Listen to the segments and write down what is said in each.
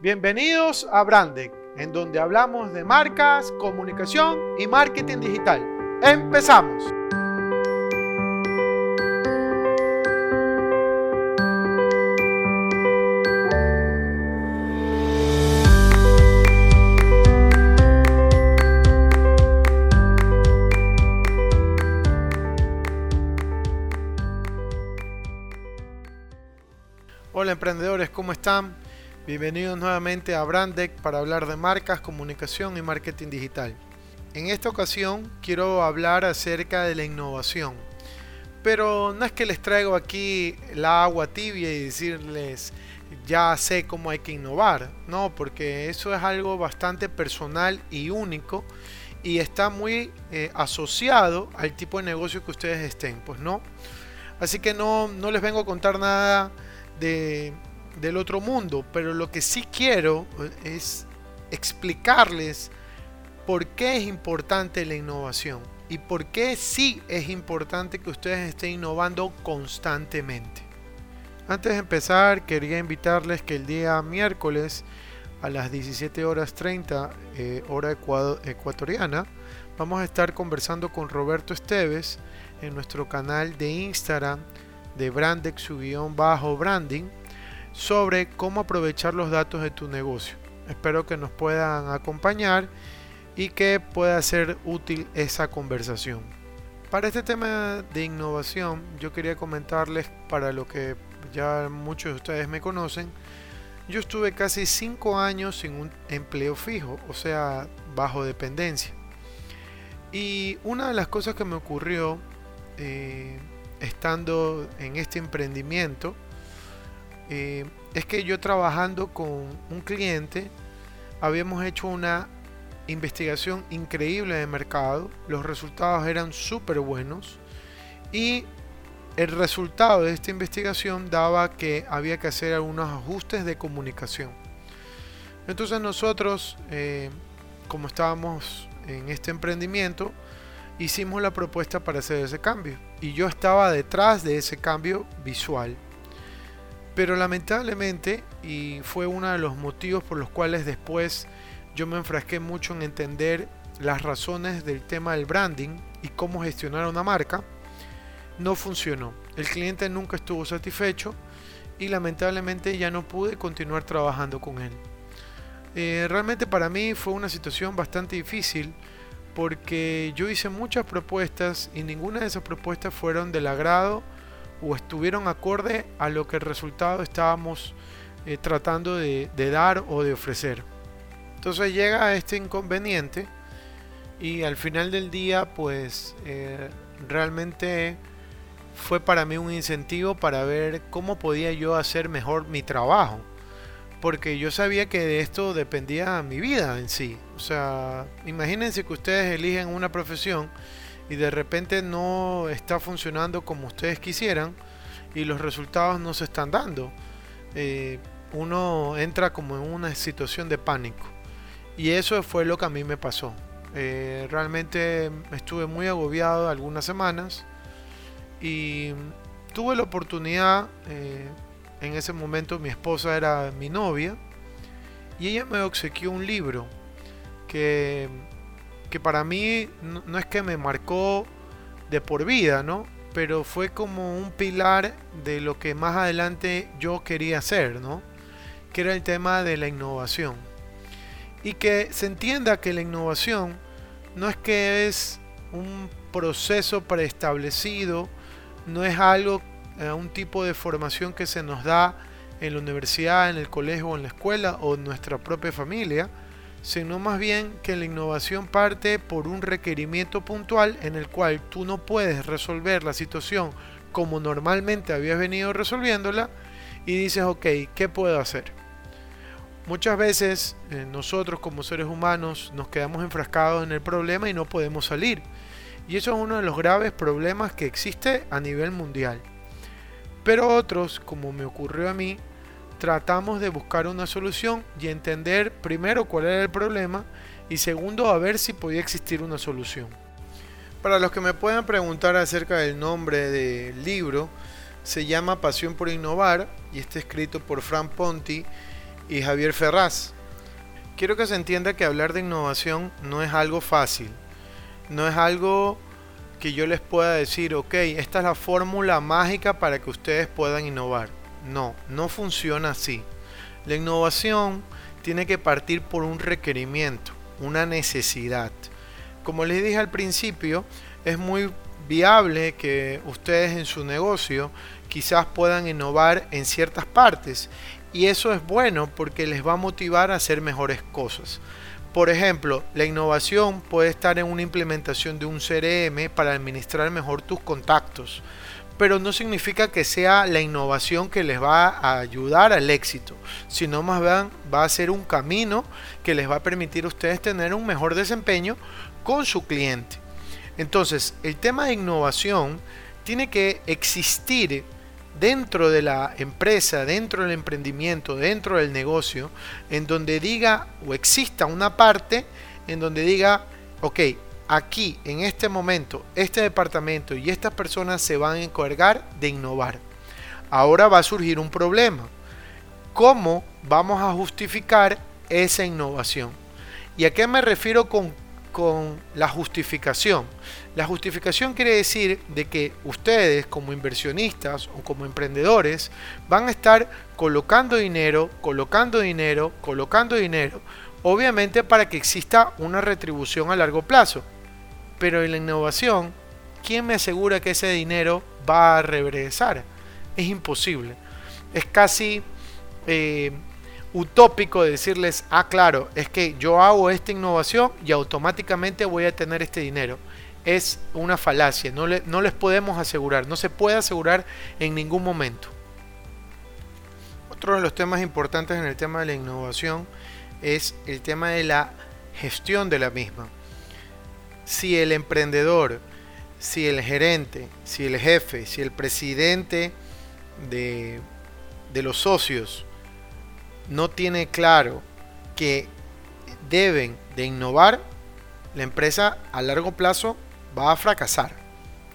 Bienvenidos a Brandec, en donde hablamos de marcas, comunicación y marketing digital. ¡Empezamos! Hola emprendedores, ¿cómo están? Bienvenidos nuevamente a Brandec para hablar de marcas, comunicación y marketing digital. En esta ocasión quiero hablar acerca de la innovación. Pero no es que les traigo aquí la agua tibia y decirles ya sé cómo hay que innovar, no, porque eso es algo bastante personal y único y está muy eh, asociado al tipo de negocio que ustedes estén, pues no. Así que no, no les vengo a contar nada de, del otro mundo, pero lo que sí quiero eh, es explicarles por qué es importante la innovación y por qué sí es importante que ustedes estén innovando constantemente. Antes de empezar, quería invitarles que el día miércoles a las 17 horas 30 eh, hora ecuatoriana vamos a estar conversando con Roberto Esteves en nuestro canal de Instagram de Brandex-branding sobre cómo aprovechar los datos de tu negocio. Espero que nos puedan acompañar y que pueda ser útil esa conversación. Para este tema de innovación, yo quería comentarles para lo que ya muchos de ustedes me conocen, yo estuve casi 5 años sin un empleo fijo, o sea, bajo dependencia. Y una de las cosas que me ocurrió eh, estando en este emprendimiento eh, es que yo trabajando con un cliente habíamos hecho una investigación increíble de mercado, los resultados eran súper buenos y el resultado de esta investigación daba que había que hacer algunos ajustes de comunicación. Entonces nosotros, eh, como estábamos en este emprendimiento, hicimos la propuesta para hacer ese cambio. Y yo estaba detrás de ese cambio visual. Pero lamentablemente, y fue uno de los motivos por los cuales después yo me enfrasqué mucho en entender las razones del tema del branding y cómo gestionar una marca, no funcionó. El cliente nunca estuvo satisfecho y lamentablemente ya no pude continuar trabajando con él. Eh, realmente para mí fue una situación bastante difícil porque yo hice muchas propuestas y ninguna de esas propuestas fueron del agrado o estuvieron acorde a lo que el resultado estábamos eh, tratando de, dar o de ofrecer. Entonces llega este inconveniente y al final del día pues eh, realmente fue para mí un incentivo para ver cómo podía yo hacer mejor mi trabajo. Porque yo sabía que de esto dependía mi vida en sí. O sea, imagínense que ustedes eligen una profesión y de repente no está funcionando como ustedes quisieran y los resultados no se están dando, eh, uno entra como en una situación de pánico. Y eso fue lo que a mí me pasó. Eh, realmente estuve muy agobiado algunas semanas y tuve la oportunidad, eh, en ese momento mi esposa era mi novia, y ella me obsequió un libro que que para mí no, es que me marcó de por vida, ¿no? Pero fue como un pilar de lo que más adelante yo quería hacer, ¿no? Que era el tema de la innovación. Y que se entienda que la innovación no es que es un proceso preestablecido, no es algo, eh, un tipo de formación que se nos da en la universidad, en el colegio en la escuela o en nuestra propia familia, sino más bien que la innovación parte por un requerimiento puntual en el cual tú no puedes resolver la situación como normalmente habías venido resolviéndola y dices, ok, ¿qué puedo hacer? Muchas veces eh, nosotros como seres humanos nos quedamos enfrascados en el problema y no podemos salir. Y eso es uno de los graves problemas que existe a nivel mundial. Pero otros, como me ocurrió a mí, tratamos de buscar una solución y entender primero cuál era el problema y segundo a ver si podía existir una solución. Para los que me puedan preguntar acerca del nombre del libro, se llama Pasión por Innovar y está escrito por Fran Ponti y Javier Ferraz. Quiero que se entienda que hablar de innovación no es algo fácil, no es algo que yo les pueda decir, ok, esta es la fórmula mágica para que ustedes puedan innovar. No, no funciona así. La innovación tiene que partir por un requerimiento, una necesidad. Como les dije al principio, es muy viable que ustedes en su negocio quizás puedan innovar en ciertas partes y eso es bueno porque les va a motivar a hacer mejores cosas. Por ejemplo, la innovación puede estar en una implementación de un CRM para administrar mejor tus contactos, pero no significa que sea la innovación que les va a ayudar al éxito, sino más bien va a ser un camino que les va a permitir a ustedes tener un mejor desempeño con su cliente. Entonces, el tema de innovación tiene que existir dentro de la empresa, dentro del emprendimiento, dentro del negocio, en donde diga o exista una parte en donde diga, ok, aquí, en este momento, este departamento y estas personas se van a encargar de innovar. Ahora va a surgir un problema. ¿Cómo vamos a justificar esa innovación? ¿Y a qué me refiero con con la justificación. La justificación quiere decir de que ustedes como inversionistas o como emprendedores van a estar colocando dinero, colocando dinero, colocando dinero, obviamente para que exista una retribución a largo plazo. Pero en la innovación, ¿quién me asegura que ese dinero va a regresar? Es imposible. Es casi eh, utópico de decirles, ah, claro, es que yo hago esta innovación y automáticamente voy a tener este dinero. Es una falacia, no, no les podemos asegurar, no se puede asegurar en ningún momento. Otro de los temas importantes en el tema de la innovación es el tema de la gestión de la misma. Si el emprendedor, si el gerente, si el jefe, si el presidente de, de los socios no tiene claro que deben de innovar, la empresa a largo plazo va a fracasar.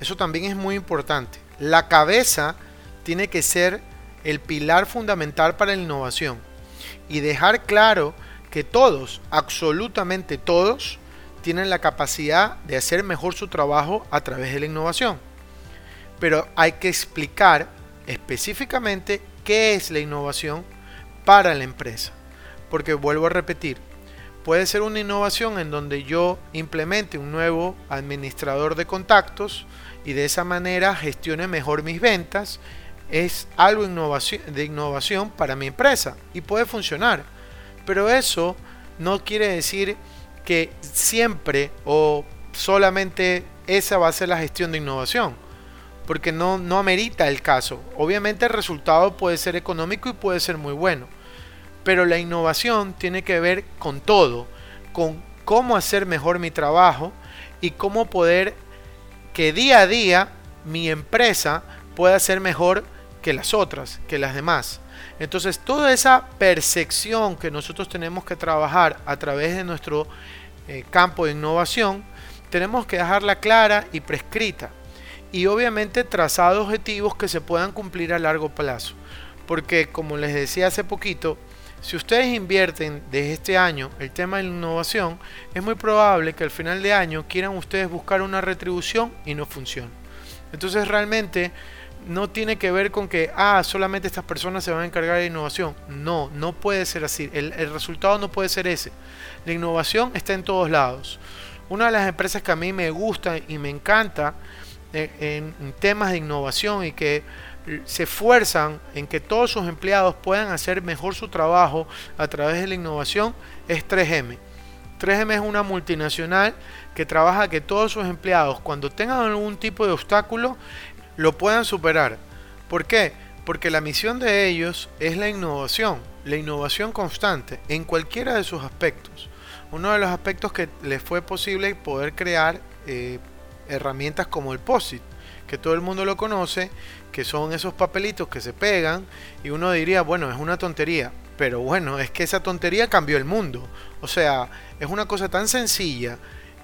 Eso también es muy importante. La cabeza tiene que ser el pilar fundamental para la innovación y dejar claro que todos, absolutamente todos, tienen la capacidad de hacer mejor su trabajo a través de la innovación. Pero hay que explicar específicamente qué es la innovación para la empresa. Porque vuelvo a repetir, puede ser una innovación en donde yo implemente un nuevo administrador de contactos y de esa manera gestione mejor mis ventas. Es algo de innovación para mi empresa y puede funcionar. Pero eso no quiere decir que siempre o solamente esa va a ser la gestión de innovación. Porque no, no amerita el caso. Obviamente el resultado puede ser económico y puede ser muy bueno pero la innovación tiene que ver con todo, con cómo hacer mejor mi trabajo y cómo poder que día a día mi empresa pueda ser mejor que las otras, que las demás. Entonces toda esa percepción que nosotros tenemos que trabajar a través de nuestro eh, campo de innovación, tenemos que dejarla clara y prescrita. Y obviamente trazar objetivos que se puedan cumplir a largo plazo. Porque como les decía hace poquito, si ustedes invierten desde este año el tema de innovación, es muy probable que al final de año quieran ustedes buscar una retribución y no funcione. Entonces realmente no tiene que ver con que, ah, solamente estas personas se van a encargar de innovación. No, no puede ser así. El, resultado no puede ser ese. La innovación está en todos lados. Una de las empresas que a mí me gusta y me encanta eh, en temas de innovación y que se esfuerzan en que todos sus empleados puedan hacer mejor su trabajo a través de la innovación es 3M. 3M es una multinacional que trabaja que todos sus empleados cuando tengan algún tipo de obstáculo lo puedan superar. ¿Por qué? Porque la misión de ellos es la innovación, la innovación constante en cualquiera de sus aspectos. Uno de los aspectos que les fue posible poder crear eh, herramientas como el POSIT, que todo el mundo lo conoce, que son esos papelitos que se pegan y uno diría, bueno, es una tontería, pero bueno, es que esa tontería cambió el mundo. O sea, es una cosa tan sencilla,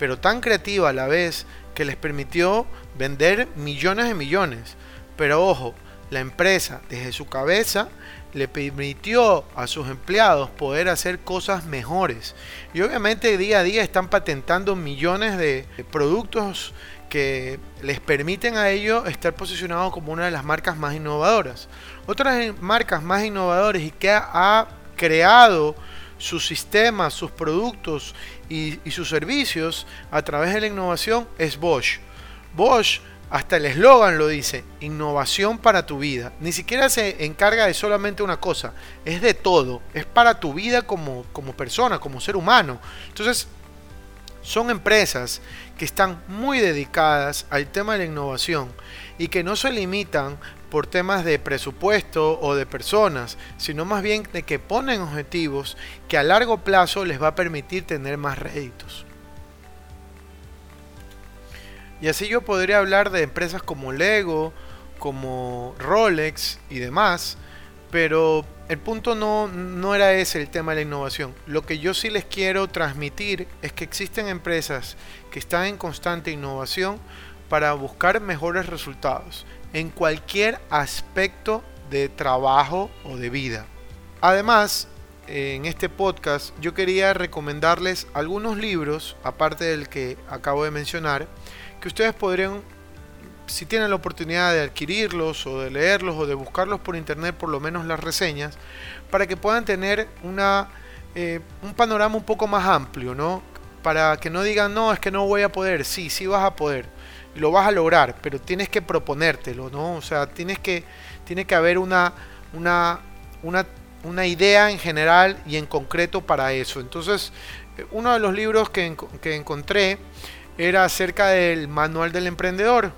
pero tan creativa a la vez, que les permitió vender millones de millones. Pero ojo, la empresa desde su cabeza le permitió a sus empleados poder hacer cosas mejores. Y obviamente día a día están patentando millones de productos que les permiten a ellos estar posicionados como una de las marcas más innovadoras. Otras marcas más innovadoras y que ha creado sus sistemas, sus productos y, y sus servicios a través de la innovación es Bosch. Bosch hasta el eslogan lo dice, innovación para tu vida. Ni siquiera se encarga de solamente una cosa, es de todo, es para tu vida como, como persona, como ser humano. Entonces, son empresas que están muy dedicadas al tema de la innovación y que no se limitan por temas de presupuesto o de personas, sino más bien de que ponen objetivos que a largo plazo les va a permitir tener más réditos. Y así yo podría hablar de empresas como Lego, como Rolex y demás, pero el punto no, no era ese el tema de la innovación. Lo que yo sí les quiero transmitir es que existen empresas que están en constante innovación para buscar mejores resultados en cualquier aspecto de trabajo o de vida. Además, en este podcast yo quería recomendarles algunos libros, aparte del que acabo de mencionar, que ustedes podrían, si tienen la oportunidad de adquirirlos o de leerlos o de buscarlos por internet, por lo menos las reseñas, para que puedan tener una, eh, un panorama un poco más amplio, ¿no? Para que no digan, no, es que no voy a poder, sí, sí vas a poder, lo vas a lograr, pero tienes que proponértelo, ¿no? O sea, tienes que, tiene que haber una, una, una, una idea en general y en concreto para eso. Entonces, eh, uno de los libros que, que encontré era acerca del manual del emprendedor.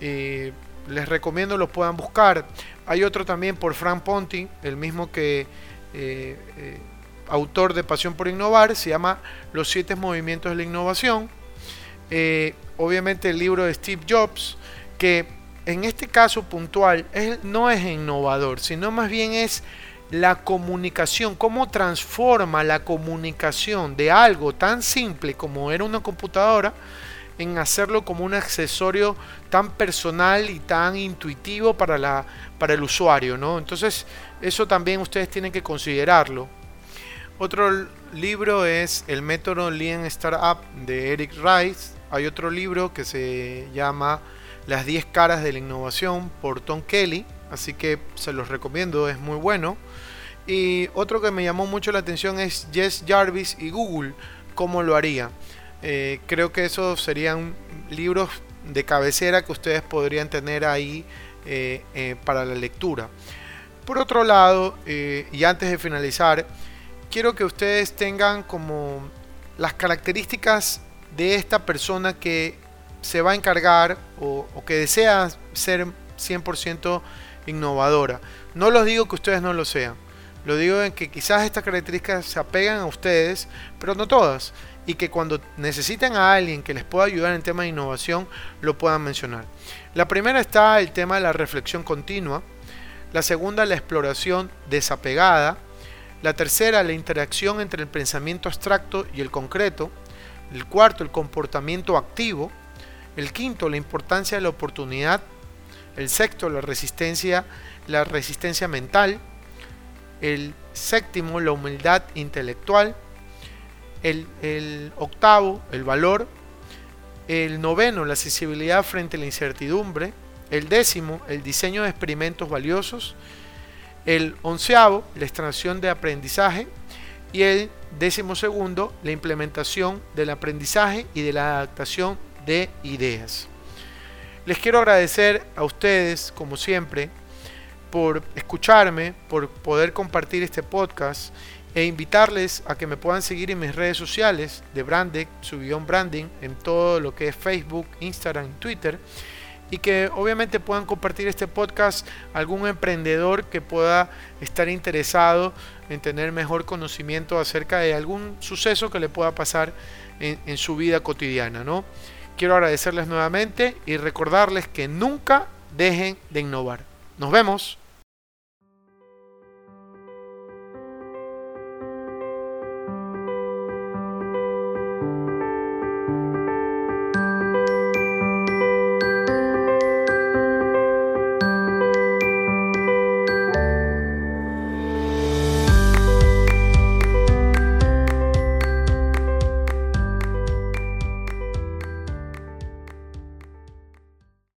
les recomiendo lo puedan buscar. Hay otro también por Frank Ponti, el mismo que eh, eh, autor de Pasión por Innovar, se llama Los siete movimientos de la innovación. Eh, obviamente el libro de Steve Jobs, que en este caso puntual no es innovador, sino más bien es la comunicación, cómo transforma la comunicación de algo tan simple como era una computadora en hacerlo como un accesorio tan personal y tan intuitivo para, la, para el usuario, ¿no? Entonces, eso también ustedes tienen que considerarlo. Otro libro es El método Lean Startup de Eric Rice. Hay otro libro que se llama Las 10 caras de la innovación por Tom Kelly, así que se los recomiendo, es muy bueno. Y otro que me llamó mucho la atención es Jess Jarvis y Google, cómo lo haría. Eh, creo que esos serían libros de cabecera que ustedes podrían tener ahí eh, eh, para la lectura. Por otro lado, y antes de finalizar, quiero que ustedes tengan como las características de esta persona que se va a encargar o, que desea ser 100% innovadora. No los digo que ustedes no lo sean. Lo digo en que quizás estas características se apegan a ustedes, pero no todas y que cuando necesiten a alguien que les pueda ayudar en tema de innovación, lo puedan mencionar. La primera está el tema de la reflexión continua, la segunda la exploración desapegada, la tercera la interacción entre el pensamiento abstracto y el concreto, el cuarto el comportamiento activo, el quinto la importancia de la oportunidad, el sexto la resistencia, la resistencia mental, el séptimo la humildad intelectual, el, octavo, el valor, el noveno, la sensibilidad frente a la incertidumbre, el décimo, el diseño de experimentos valiosos, el onceavo, la extracción de aprendizaje y el décimo segundo, la implementación del aprendizaje y de la adaptación de ideas. Les quiero agradecer a ustedes, como siempre, por escucharme, por poder compartir este podcast e invitarles a que me puedan seguir en mis redes sociales de Brandec, su guion branding, en todo lo que es Facebook, Instagram, Twitter y que obviamente puedan compartir este podcast algún emprendedor que pueda estar interesado en tener mejor conocimiento acerca de algún suceso que le pueda pasar en, en su vida cotidiana. ¿no? Quiero agradecerles nuevamente y recordarles que nunca dejen de innovar. Nos vemos.